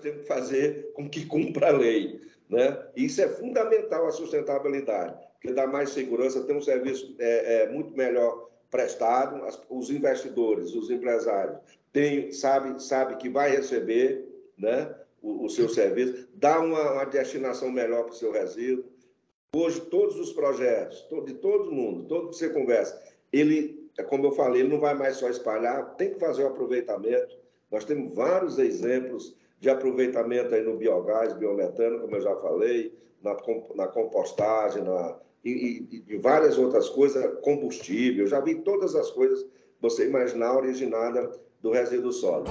temos que fazer com que cumpra a lei. Né? Isso é fundamental a sustentabilidade, porque dá mais segurança, tem um serviço é, é, muito melhor prestado, as, os investidores, os empresários, tem, sabe, sabe que vai receber né, o, o seu serviço, dá uma, uma destinação melhor para o seu resíduo. Hoje, todos os projetos, todo, de todo mundo, todo que você conversa, ele, é como eu falei, ele não vai mais só espalhar, tem que fazer o aproveitamento. Nós temos vários exemplos de aproveitamento aí no biogás, biometano, como eu já falei, na, na compostagem, na, e, e, e, várias outras coisas, combustível, já vi todas as coisas, você imaginar originada do resíduo sólido.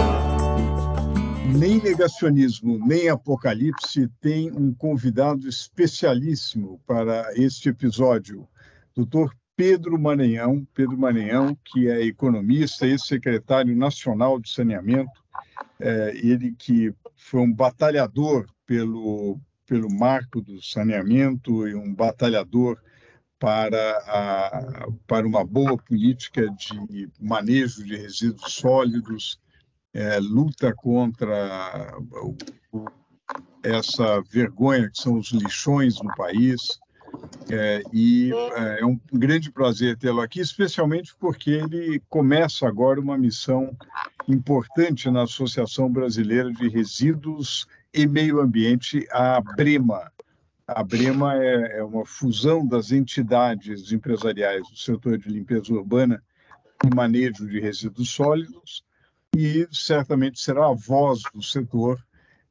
Nem negacionismo, nem apocalipse tem um convidado especialíssimo para este episódio, Dr. Pedro Maranhão, Pedro Maranhão, que é economista e secretário nacional de saneamento, é, ele que foi um batalhador pelo, pelo marco do saneamento e um batalhador para, a, para uma boa política de manejo de resíduos sólidos, é, luta contra essa vergonha que são os lixões no país. É, e é, é um grande prazer tê-lo aqui, especialmente porque ele começa agora uma missão importante na Associação Brasileira de Resíduos e Meio Ambiente, a BREMA. A BREMA é, é uma fusão das entidades empresariais do setor de limpeza urbana e manejo de resíduos sólidos, e certamente será a voz do setor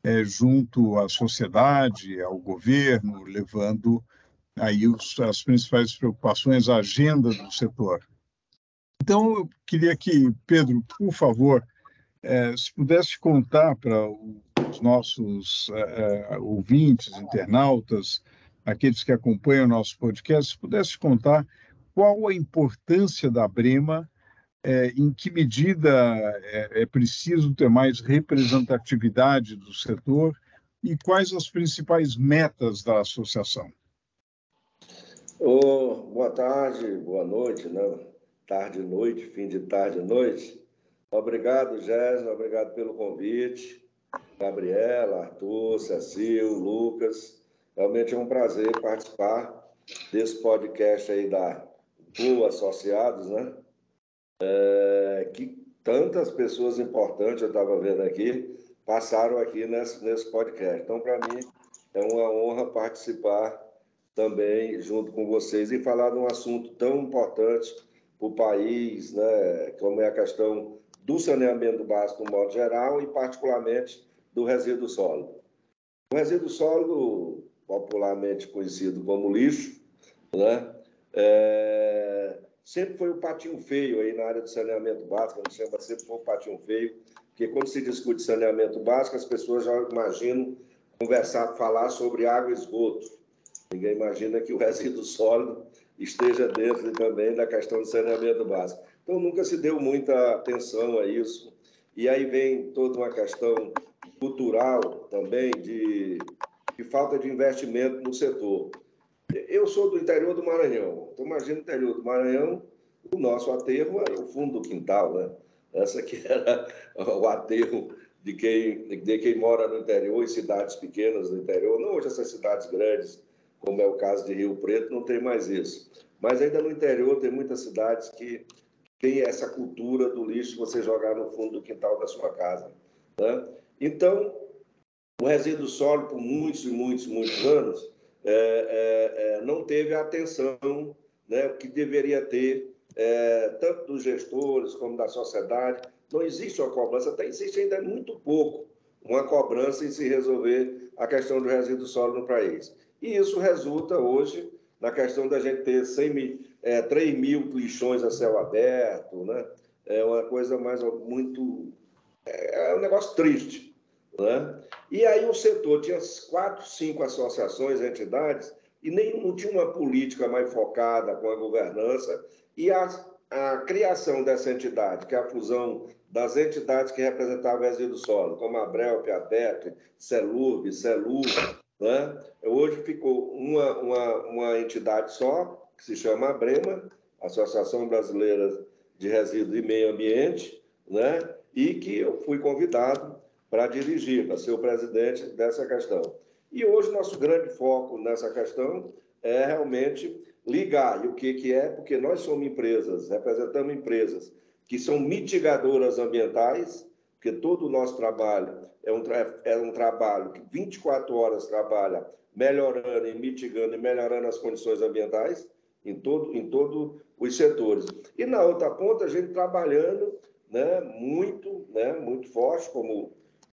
é, junto à sociedade, ao governo, levando aí os, as principais preocupações, a agenda do setor. Então, eu queria que, Pedro, por favor, é, se pudesse contar para os nossos é, é, ouvintes, internautas, aqueles que acompanham o nosso podcast, se pudesse contar qual a importância da Brema é, em que medida é, é, preciso ter mais representatividade do setor e quais as principais metas da associação? Oh, boa tarde, boa noite, né? tarde noite, fim de tarde noite. Obrigado, Jéssica, obrigado pelo convite. Gabriela, Arthur, Cecil, Lucas. Realmente é um prazer participar desse podcast aí da PU Associados, né? É, que tantas pessoas importantes, eu estava vendo aqui, passaram aqui nesse, nesse podcast. Então, para mim, é uma honra participar também junto com vocês e falar de um assunto tão importante para o país, né, como é a questão do saneamento básico no modo geral e particularmente do resíduo sólido. O resíduo sólido, popularmente conhecido como lixo, né, é, sempre foi o patinho feio aí na área do saneamento básico, a gente sempre foi o patinho feio, porque quando se discute saneamento básico, as pessoas já imaginam conversar, falar sobre água e esgoto. Ninguém imagina que o resíduo sólido esteja dentro também da questão do saneamento básico. Então, nunca se deu muita atenção a isso. E aí vem toda uma questão cultural também de, de falta de investimento no setor. Eu sou do interior do Maranhão. Então, imagina o interior do Maranhão, o nosso aterro era o fundo do quintal, né? Essa que era o aterro de quem, de quem mora no interior, em cidades pequenas do interior. Não hoje essas cidades grandes, como é o caso de Rio Preto, não tem mais isso. Mas ainda no interior tem muitas cidades que tem essa cultura do lixo você jogar no fundo do quintal da sua casa. Né? Então, o resíduo sólido, por muitos e muitos, muitos anos, é, é, é, não teve a atenção né, que deveria ter, é, tanto dos gestores como da sociedade. Não existe uma cobrança, até existe ainda muito pouco uma cobrança em se resolver a questão do resíduo sólido no país. E isso resulta hoje na questão da gente ter 100 mil, é, 3 mil lixões a céu aberto, né? É uma coisa mais muito é, é um negócio triste. Né? E aí o setor tinha quatro, cinco associações, entidades, e nem não tinha uma política mais focada com a governança, e a, a criação dessa entidade, que é a fusão das entidades que representavam o resíduo sólido, como a Brel, Piadete, Celurb, Celur, né? hoje ficou uma, uma, uma entidade só, que se chama a Brema, Associação Brasileira de Resíduos e Meio Ambiente, né? e que eu fui convidado para dirigir, para ser o presidente dessa questão. E hoje nosso grande foco nessa questão é realmente ligar. E o que, que é? Porque nós somos empresas, representamos empresas que são mitigadoras ambientais, porque todo o nosso trabalho é um, é um trabalho que 24 horas trabalha melhorando e mitigando e melhorando as condições ambientais em todo em todos os setores. E na outra ponta, a gente trabalhando né, muito, né, muito forte, como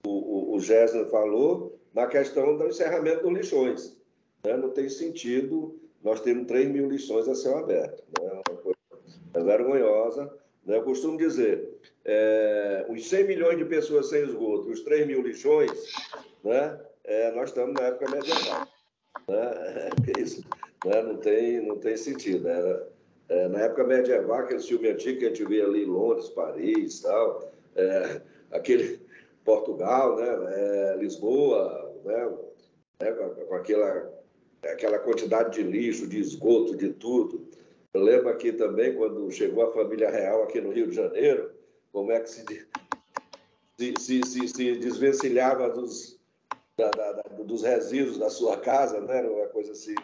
o, o, Gessner falou, na questão do encerramento dos lixões. Né? Não tem sentido nós temos 3 mil lixões a céu aberto. Né? Uma coisa é vergonhosa. Né? Eu costumo dizer, é, os 100 milhões de pessoas sem esgoto, os 3 mil lixões, né? É, nós estamos na época medieval. Né? É isso né? não, tem, não tem sentido. Né? É, na época medieval, aquele filme antigo que a gente vê ali em Londres, Paris, tal, é, aquele Portugal, né? É, Lisboa, né? É, com aquela, aquela quantidade de lixo, de esgoto, de tudo. Eu lembro aqui também, quando chegou a família real aqui no Rio de Janeiro, como é que se, se, se, se, se desvencilhava dos, da, da, dos resíduos da sua casa, né? Era uma coisa assim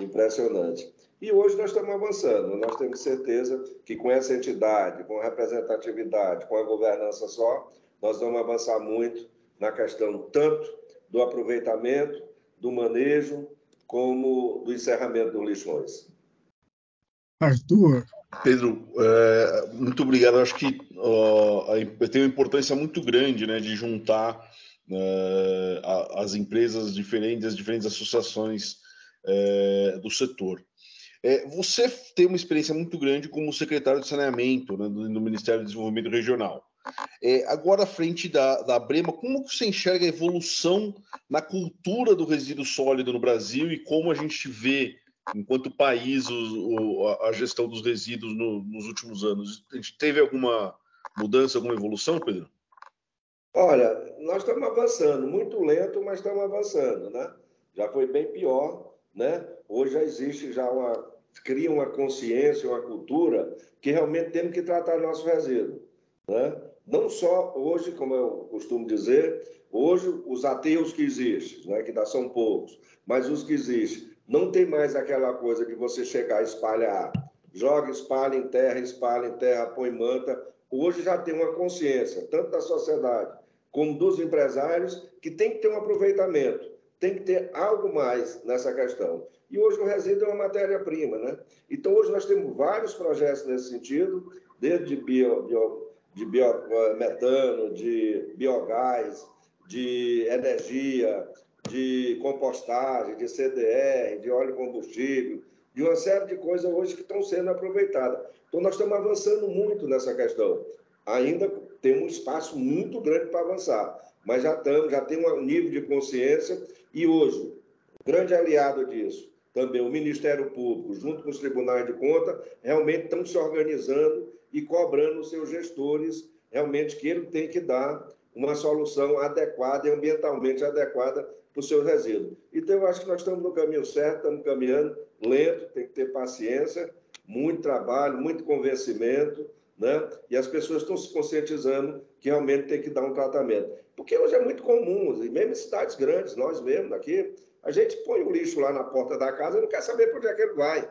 impressionante. E hoje nós estamos avançando, nós temos certeza que com essa entidade, com a representatividade, com a governança só, nós vamos avançar muito na questão tanto do aproveitamento, do manejo, como do encerramento dos lixões. Arthur. Pedro, é, muito obrigado. acho que ó, tem uma importância muito grande né, de juntar é, as empresas diferentes, as diferentes associações é, do setor. É, você tem uma experiência muito grande como secretário de saneamento né, no Ministério do Desenvolvimento Regional. É, agora, à frente da, da Brema, como você enxerga a evolução na cultura do resíduo sólido no Brasil e como a gente vê, enquanto país, o, a, a, gestão dos resíduos no, nos últimos anos? A gente teve alguma mudança, alguma evolução, Pedro? Olha, nós estamos avançando, muito lento, mas estamos avançando, né? Já foi bem pior, né? Hoje já existe já uma cria uma consciência, uma cultura que realmente temos que tratar nosso resíduo, né? Não só hoje, como eu costumo dizer, hoje os ateus que existem, né, que ainda são poucos, mas os que existem, não tem mais aquela coisa de você chegar e espalhar, joga, espalha em terra, espalha em terra, põe manta. Hoje já tem uma consciência, tanto da sociedade como dos empresários, que tem que ter um aproveitamento, tem que ter algo mais nessa questão. E hoje o resíduo é uma matéria-prima, né? Então hoje nós temos vários projetos nesse sentido, desde bio, bio de biometano, de biogás, de energia, de compostagem, de CDR, de óleo combustível, de uma série de coisas hoje que estão sendo aproveitadas. Então, nós estamos avançando muito nessa questão. Ainda tem um espaço muito grande para avançar, mas já estamos, já tem um nível de consciência e hoje, grande aliado disso, também o Ministério Público, junto com os tribunais de conta, realmente estão se organizando e cobrando os seus gestores realmente que ele tem que dar uma solução adequada e ambientalmente adequada para o seu resíduo. Então, eu acho que nós estamos no caminho certo, estamos caminhando lento, tem que ter paciência, muito trabalho, muito convencimento, né? E as pessoas estão se conscientizando que realmente tem que dar um tratamento. Porque hoje é muito comum, mesmo em cidades grandes, nós mesmos aqui, a gente põe o lixo lá na porta da casa e não quer saber para onde é que ele vai.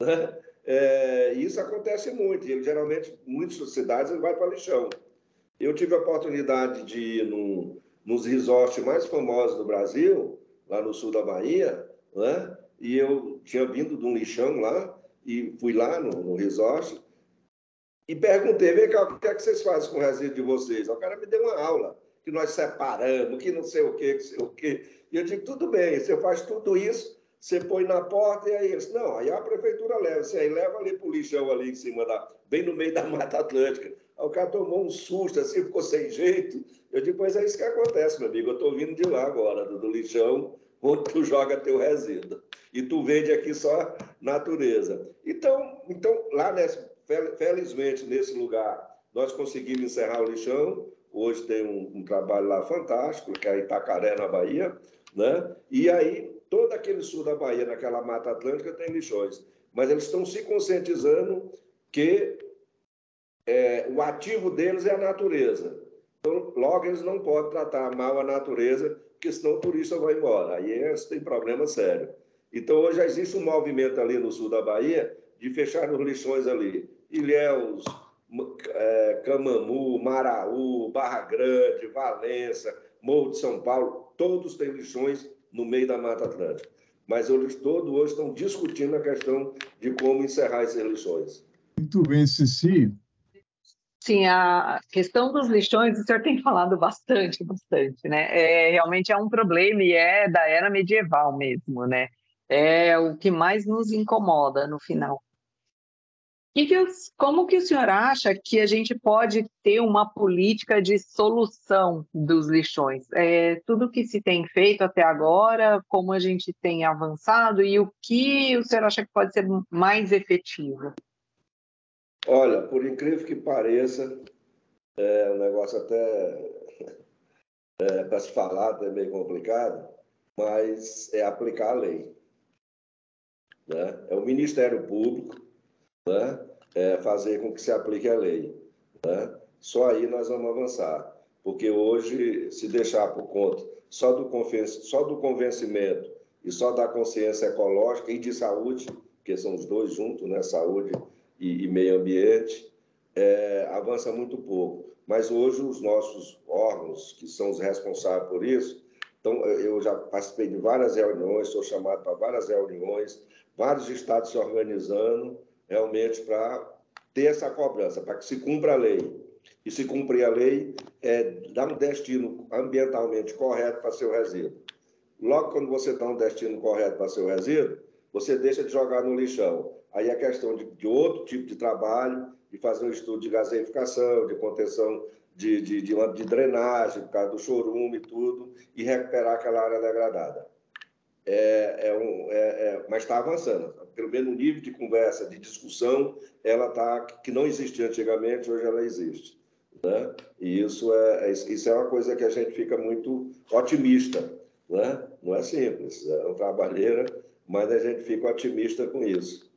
Né? É, isso acontece muito, e geralmente, muitas cidades, ele vai para lixão. Eu tive a oportunidade de ir num, nos resorts mais famosos do Brasil, lá no sul da Bahia, né? e eu tinha vindo de um lixão lá, e fui lá no, no resort, e perguntei, vem cá, o que é que vocês fazem com o resíduo de vocês? O cara me deu uma aula, que nós separamos, que não sei o quê, que sei o quê. E eu digo, tudo bem, você faz tudo isso, você põe na porta e aí eles, não, aí a prefeitura leva, você aí leva ali para o lixão ali em cima da, bem no meio da Mata Atlântica. Aí o cara tomou um susto, assim, ficou sem jeito. Eu digo, pois é isso que acontece, meu amigo. Eu estou vindo de lá agora, do, do lixão, onde tu joga teu resíduo. E tu vende aqui só natureza. Então, então lá, nesse, felizmente, nesse lugar, nós conseguimos encerrar o lixão. Hoje tem um, um trabalho lá fantástico, que é Itacaré, na Bahia. Né? E aí, todo aquele sul da Bahia, naquela Mata Atlântica, tem lixões. Mas eles estão se conscientizando que é, o ativo deles é a natureza. Então, logo, eles não podem tratar mal a natureza, porque senão o turista vai embora. Aí eles têm problema sério. Então, hoje existe um movimento ali no sul da Bahia de fechar os lixões ali. Ilhéus, é, Camamu, Maraú, Barra Grande, Valença, Morro de São Paulo, todos têm lixões no meio da Mata Atlântica. Mas eles todos hoje estão discutindo a questão de como encerrar essas lixões. Muito bem, Cici. Sim, a questão dos lixões, o senhor tem falado bastante, bastante, né? É, realmente é um problema e é da era medieval mesmo, né? É o que mais nos incomoda no final. Que que como que o senhor acha que a gente pode ter uma política de solução dos lixões? É, tudo que se tem feito até agora, como a gente tem avançado e o que o senhor acha que pode ser mais efetivo? Olha, por incrível que pareça, é um negócio até é, para se falar é meio complicado, mas é aplicar a lei. Né? É o Ministério Público né? é fazer com que se aplique a lei. Né? Só aí nós vamos avançar, porque hoje, se deixar por conta só do, só do convencimento e só da consciência ecológica e de saúde, que são os dois juntos, né? saúde e, e meio ambiente, é, avança muito pouco. Mas hoje os nossos órgãos, que são os responsáveis por isso, então eu já participei de várias reuniões, sou chamado para várias reuniões, vários estados se organizando realmente para ter essa cobrança, para que se cumpra a lei. E se cumprir a lei, é dar um destino ambientalmente correto para seu resíduo. Logo quando você dá um destino correto para seu resíduo, você deixa de jogar no lixão. Aí é questão de, de outro tipo de trabalho, de fazer um estudo de gaseificação, de contenção de, de, de, de drenagem, por causa do chorume e tudo, e recuperar aquela área degradada. É, é um, é, é, mas está avançando. Pelo menos o nível de conversa, de discussão, ela está que não existia antigamente, hoje ela existe. Né? E isso é, é, isso é uma coisa que a gente fica muito otimista. Né? Não é simples, é uma trabalheira, mas a gente fica otimista com isso.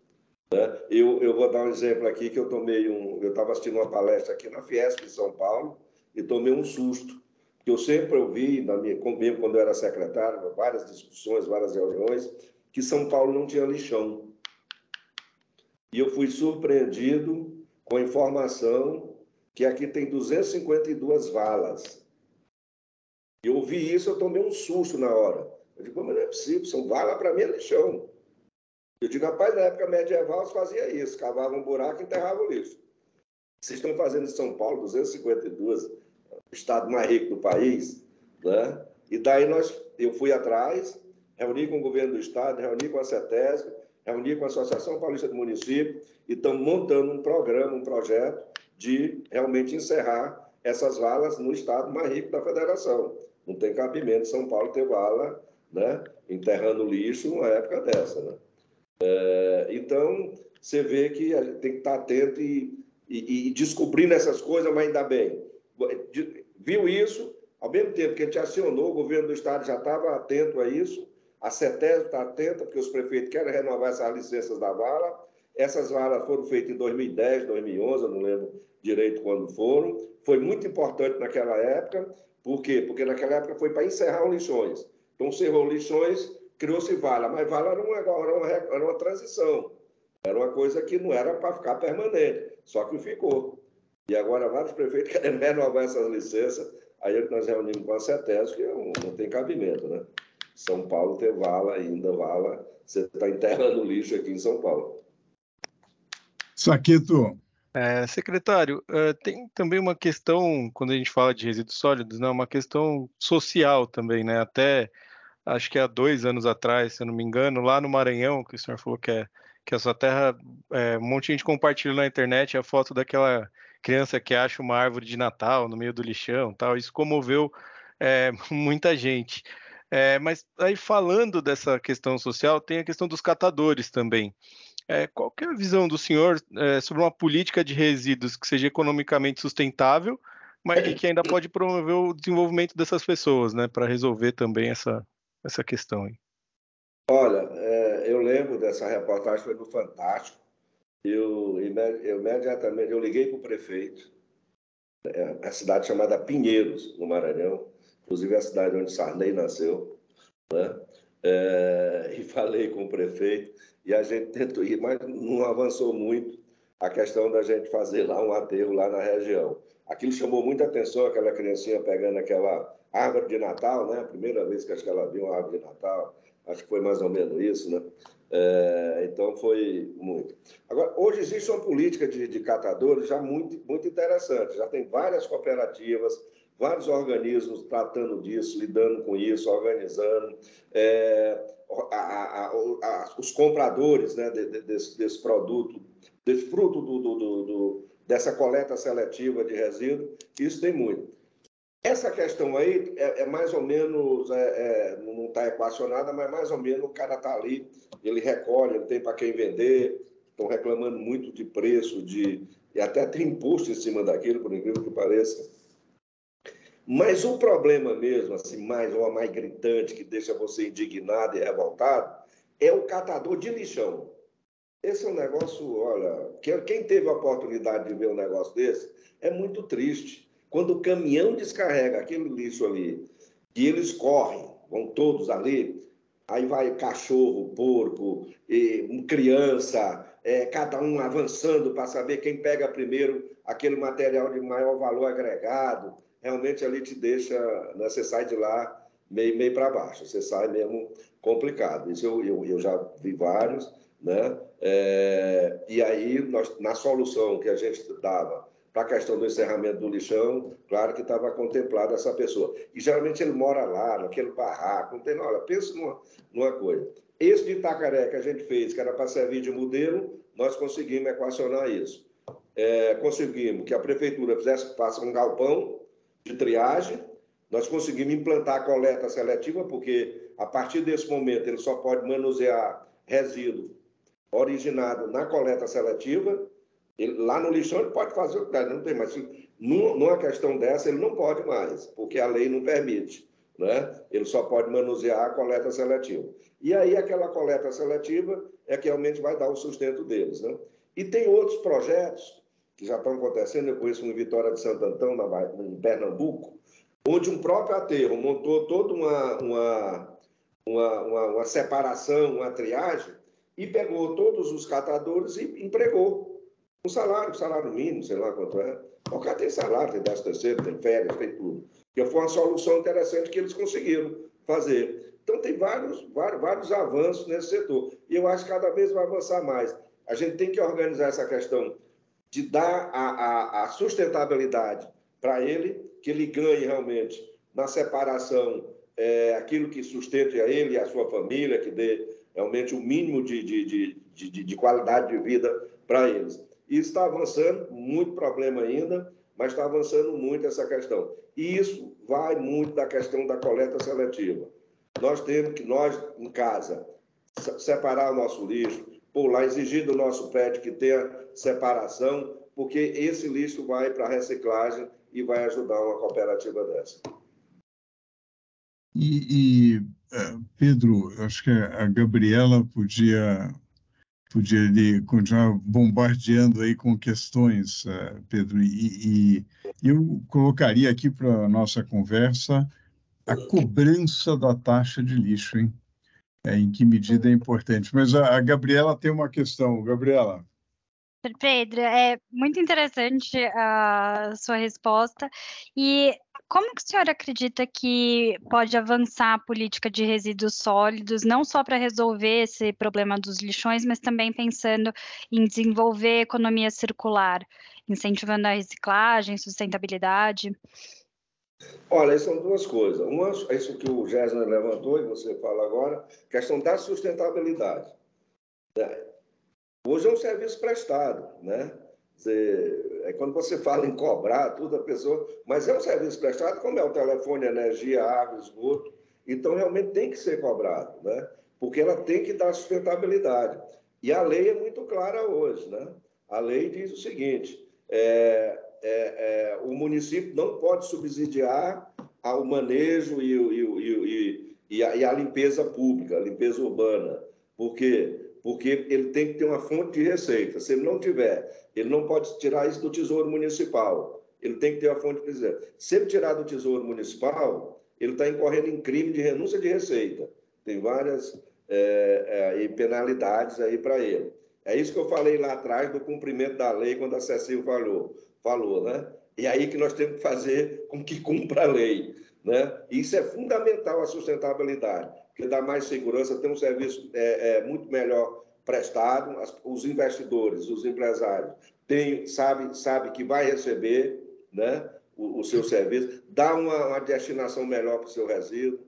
Né? Eu, eu vou dar um exemplo aqui que eu tomei um, eu estava assistindo uma palestra aqui na Fiesp em São Paulo e tomei um susto que eu sempre ouvi, na minha, mesmo quando eu era secretário, várias discussões, várias reuniões, que São Paulo não tinha lixão. E eu fui surpreendido com a informação que aqui tem 252 valas. Eu ouvi isso, eu tomei um susto na hora. Eu digo, mas não é possível, são valas para mim é lixão. Eu digo, rapaz, na época medieval se fazia isso, cavava um buraco e enterrava o lixo. Vocês estão fazendo em São Paulo 252, o estado mais rico do país, né? E daí nós, eu fui atrás, reuni com o governo do estado, reuni com a CETESB, reuni com a Associação Paulista do Município e estamos montando um programa, um projeto de realmente encerrar essas valas no estado mais rico da federação. Não tem cabimento São Paulo ter vala, né, enterrando lixo numa época dessa, né? É, então, você vê que a gente tem que estar atento e, e, e descobrindo essas coisas, mas ainda bem. Viu isso, ao mesmo tempo que a gente acionou, o governo do Estado já estava atento a isso, a CETES está atenta, porque os prefeitos querem renovar essas licenças da vala. Essas valas foram feitas em 2010, 2011, eu não lembro direito quando foram. Foi muito importante naquela época. Por quê? Porque naquela época foi para encerrar os lixões. Então, encerrou lixões, criou-se vala, mas vala era uma, era, uma, era uma transição, era uma coisa que não era para ficar permanente, só que ficou. E agora vários prefeitos querem renovar essas licenças, aí nós reunimos com a CETES, que não, não tem cabimento, né? São Paulo tem vala ainda, vala, você está enterrando lixo aqui em São Paulo. Saqueto. É, secretário, uh, tem também uma questão, quando a gente fala de resíduos sólidos, né, uma questão social também, né? Até acho que há dois anos atrás, se eu não me engano, lá no Maranhão, que o senhor falou que é que a sua terra, é, um monte de gente compartilhou na internet a foto daquela criança que acha uma árvore de Natal no meio do lixão, tal. Isso comoveu é, muita gente. É, mas aí falando dessa questão social, tem a questão dos catadores também. É, qual é a visão do senhor é, sobre uma política de resíduos que seja economicamente sustentável, mas que ainda pode promover o desenvolvimento dessas pessoas, né, para resolver também essa, essa questão aí? Olha, eu lembro dessa reportagem, foi no Fantástico. Eu, imediatamente eu liguei para o prefeito, é, a cidade chamada Pinheiros, no Maranhão, inclusive a cidade onde Sarney nasceu, né? É, e falei com o prefeito e a gente tentou ir, mas não avançou muito a questão da gente fazer lá um aterro lá na região. Aquilo chamou muita atenção, aquela criancinha pegando aquela árvore de Natal, né? A primeira vez que acho que ela viu uma árvore de Natal, acho que foi mais ou menos isso, né? É, então foi muito. Agora, hoje existe uma política de, de catadores já muito, muito interessante. Já tem várias cooperativas, vários organismos tratando disso, lidando com isso, organizando. É, a, a, a, os compradores né, de, de, desse, desse, produto, desse fruto do, do, do, dessa coleta seletiva de resíduos, isso tem muito. Essa questão aí é, é mais ou menos, é, é, não está equacionada, mas mais ou menos o cara está ali, ele recolhe, ele tem para quem vender, estão reclamando muito de preço, de, e até tem imposto em cima daquilo, por incrível que pareça. Mas o problema mesmo, assim, mais ou mais gritante, que deixa você indignado e revoltado, é o catador de lixão. Esse é um negócio, olha, quem teve a oportunidade de ver um negócio desse, é muito triste. Quando o caminhão descarrega aquele lixo ali, e eles correm, vão todos ali, aí vai cachorro, porco, criança, é, cada um avançando para saber quem pega primeiro aquele material de maior valor agregado realmente ali te deixa, né, você sai de lá meio, meio para baixo, você sai mesmo complicado. Isso eu, eu, eu já vi vários, né? É, e aí, nós, na solução que a gente dava para a questão do encerramento do lixão, claro que estava contemplada essa pessoa. E geralmente ele mora lá, naquele barraco, não tem, olha, pensa numa, numa coisa. Esse de Itacaré que a gente fez, que era para servir de modelo, nós conseguimos equacionar isso. É, conseguimos que a prefeitura fizesse, faça um galpão de triagem. Nós conseguimos implantar a coleta seletiva, porque a partir desse momento ele só pode manusear resíduo originado na coleta seletiva. Ele, lá no lixão ele pode fazer o que não tem mais. Numa questão dessa, ele não pode mais, porque a lei não permite. Né? Ele só pode manusear a coleta seletiva. E aí, aquela coleta seletiva é que realmente vai dar o sustento deles. Né? E tem outros projetos que já estão acontecendo, eu conheço em Vitória de Santo Antão, na, em Pernambuco, onde um próprio aterro montou toda uma, uma, uma, uma, uma separação, uma triagem, e pegou todos os catadores e empregou um salário, um salário mínimo, sei lá quanto é. O cara tem salário, tem 10 terceiro, tem férias, tem tudo. Que foi uma solução interessante que eles conseguiram fazer. Então, tem vários, vários, vários avanços nesse setor. E eu acho que cada vez vai avançar mais. A gente tem que organizar essa questão de dar a, a, a sustentabilidade para ele, que ele ganhe realmente na separação é, aquilo que sustente a ele e a sua família, que dê realmente o mínimo de, de, de, de, de qualidade de vida para eles. E está avançando, muito problema ainda, mas está avançando muito essa questão. E isso vai muito da questão da coleta seletiva. Nós temos que, nós, em casa, separar o nosso lixo, por lá, exigir do nosso prédio que tenha separação, porque esse lixo vai para a reciclagem e vai ajudar uma cooperativa dessa. E, e é, Pedro, acho que a Gabriela podia podia ali continuar bombardeando aí com questões, é, Pedro, e, e eu colocaria aqui para a nossa conversa a cobrança da taxa de lixo, hein? É, em que medida é importante. Mas a, a Gabriela tem uma questão. Gabriela. Pedro, é muito interessante a sua resposta. E como que o senhor acredita que pode avançar a política de resíduos sólidos, não só para resolver esse problema dos lixões, mas também pensando em desenvolver economia circular, incentivando a reciclagem, sustentabilidade? Olha, são duas coisas. Uma, isso que o Gessner levantou e você fala agora, questão da sustentabilidade. Hoje é um serviço prestado, né? É, quando você fala em cobrar, tudo a pessoa. Mas é um serviço prestado, como é o telefone, energia, água, esgoto. Então, realmente tem que ser cobrado, né? Porque ela tem que dar sustentabilidade. E a lei é muito clara hoje, né? A lei diz o seguinte: é, é, é, o município não pode subsidiar o manejo e, e, e, e, a, a limpeza pública, a limpeza urbana. Por quê? Porque ele tem que ter uma fonte de receita. Se ele não tiver, ele não pode tirar isso do Tesouro Municipal. Ele tem que ter uma fonte de receita. Se ele tirar do Tesouro Municipal, ele está incorrendo em crime de renúncia de receita. Tem várias é, é, penalidades aí para ele. É isso que eu falei lá atrás do cumprimento da lei, quando a Cecil falou, falou né? E aí que nós temos que fazer com que cumpra a lei. Né? Isso é fundamental a sustentabilidade, porque dá mais segurança, tem um serviço é, é muito melhor prestado, as, os investidores, os empresários, tem, sabe, sabe que vai receber né, o, o seu serviço, dá uma, uma destinação melhor para o seu resíduo.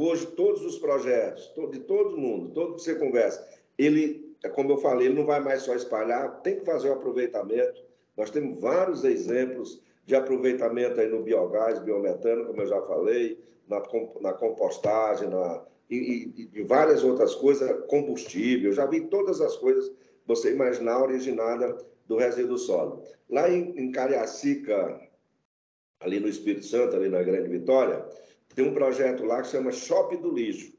Hoje, todos os projetos, de todo mundo, todo que você conversa, ele, como eu falei, ele não vai mais só espalhar, tem que fazer o aproveitamento. Nós temos vários exemplos de aproveitamento aí no biogás, biometano, como eu já falei, na, na compostagem, na, e, e, e, várias outras coisas, combustível, já vi todas as coisas você imaginar originada do resíduo sólido. Lá em, em Cariacica, ali no Espírito Santo, ali na Grande Vitória, tem um projeto lá que chama Shopping do Lixo.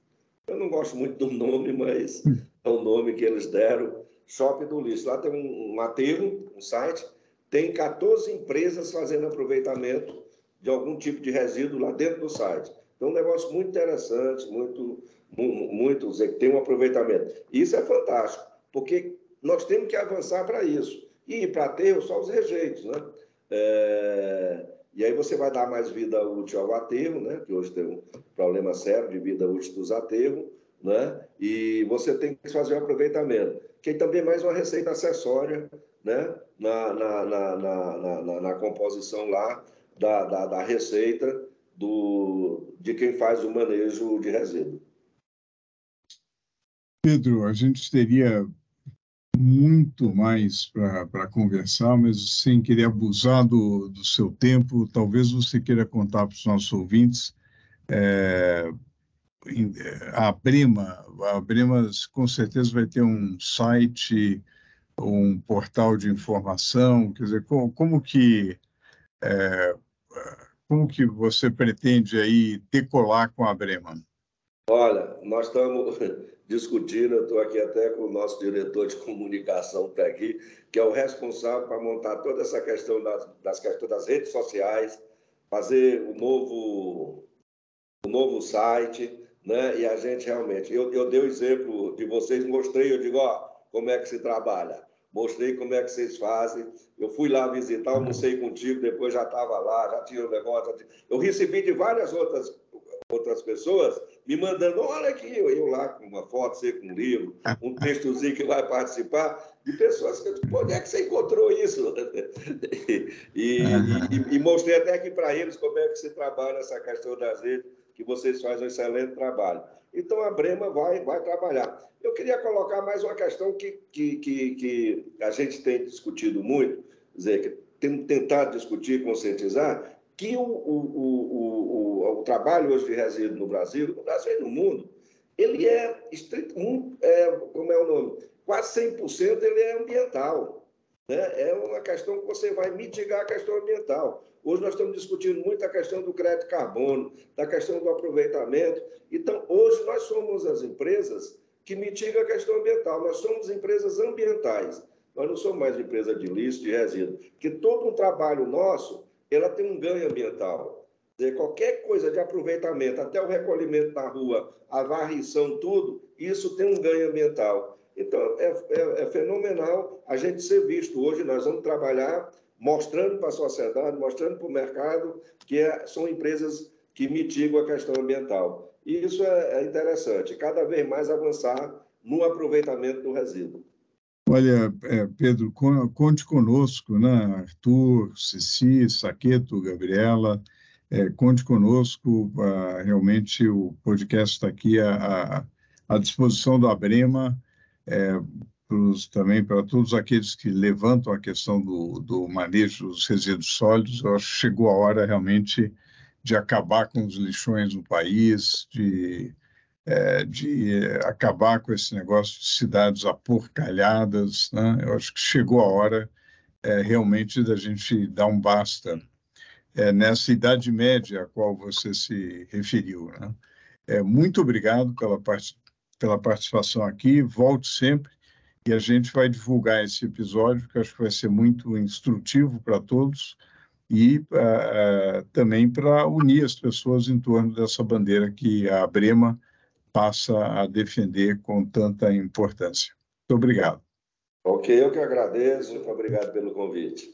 Eu não gosto muito do nome, mas é o nome que eles deram, Shopping do Lixo. Lá tem um, um aterro, um site, tem 14 empresas fazendo aproveitamento de algum tipo de resíduo lá dentro do site. Então, um negócio muito interessante, muito, muito, que tem um aproveitamento. Isso é fantástico, porque nós temos que avançar para isso. E para aterro, só os rejeitos, né? É... E aí você vai dar mais vida útil ao aterro, né? Que hoje tem um problema sério de vida útil dos aterros, né? E você tem que fazer o aproveitamento, que também é mais uma receita acessória né, na, na, na, na, na composição lá da, da, da, receita do, de quem faz o manejo de resíduo. Pedro, a gente teria muito mais para conversar, mas sem querer abusar do, do seu tempo, talvez você queira contar para os nossos ouvintes é, a Brema, a Brema com certeza vai ter um site um portal de informação? Quer dizer, como, como que é, como que você pretende aí decolar com a Breman? Olha, nós estamos discutindo, eu estou aqui até com o nosso diretor de comunicação está aqui, que é o responsável para montar toda essa questão das, das das redes sociais, fazer o novo, o novo site, né? E a gente realmente, eu, eu dei o exemplo de vocês, mostrei, eu digo, ó, como é que se trabalha mostrei como é que vocês fazem. Eu fui lá visitar, almocei contigo, depois já estava lá, já tinha o um negócio. Tinha... Eu recebi de várias outras, outras pessoas me mandando, olha aqui, eu, lá com uma foto, você com um livro, um textozinho que vai participar, de pessoas que, onde é que você encontrou isso? e, e, e mostrei até aqui para eles como é que se trabalha essa questão das redes, que vocês fazem um excelente trabalho. Então a Brema vai, vai trabalhar. Eu queria colocar mais uma questão que, que, que, que a gente tem discutido muito, dizer, que tem tentado discutir, conscientizar, que o, o, o, o, trabalho hoje de resíduo no Brasil, no Brasil e no mundo, ele é, estrito, é como é o nome, quase 100% ele é ambiental. Né? É uma questão que você vai mitigar a questão ambiental. Hoje nós estamos discutindo muito a questão do crédito carbono, da questão do aproveitamento. Então, hoje nós somos as empresas que mitigam a questão ambiental. Nós somos empresas ambientais. Nós não somos mais empresa de lixo, de resíduo. Porque todo um trabalho nosso, ela tem um ganho ambiental. Dizer, qualquer coisa de aproveitamento, até o recolhimento na rua, a varrição, tudo, isso tem um ganho ambiental. Então, é, é, é fenomenal a gente ser visto. Hoje nós vamos trabalhar mostrando para a sociedade, mostrando para o mercado que é, são empresas que mitigam a questão ambiental. E isso é, é interessante, cada vez mais avançar no aproveitamento do resíduo. Olha, é, Pedro, conte conosco, né? Arthur, Ceci, Saqueto, Gabriela, é, conte conosco. Ah, realmente o podcast está aqui à, à, disposição do Abrema. É, pros, também para todos aqueles que levantam a questão do, do manejo dos resíduos sólidos. Eu acho que chegou a hora realmente de acabar com os lixões no país, de, é, de acabar com esse negócio de cidades aporcalhadas. Né? Eu acho que chegou a hora é, realmente da gente dar um basta é, nessa Idade Média a qual você se referiu. Né? É, muito obrigado pela, part pela participação aqui, volte sempre e a gente vai divulgar esse episódio, que acho que vai ser muito instrutivo para todos e uh, também para unir as pessoas em torno dessa bandeira que a Brema passa a defender com tanta importância. Muito obrigado. Ok, eu que agradeço. Obrigado pelo convite.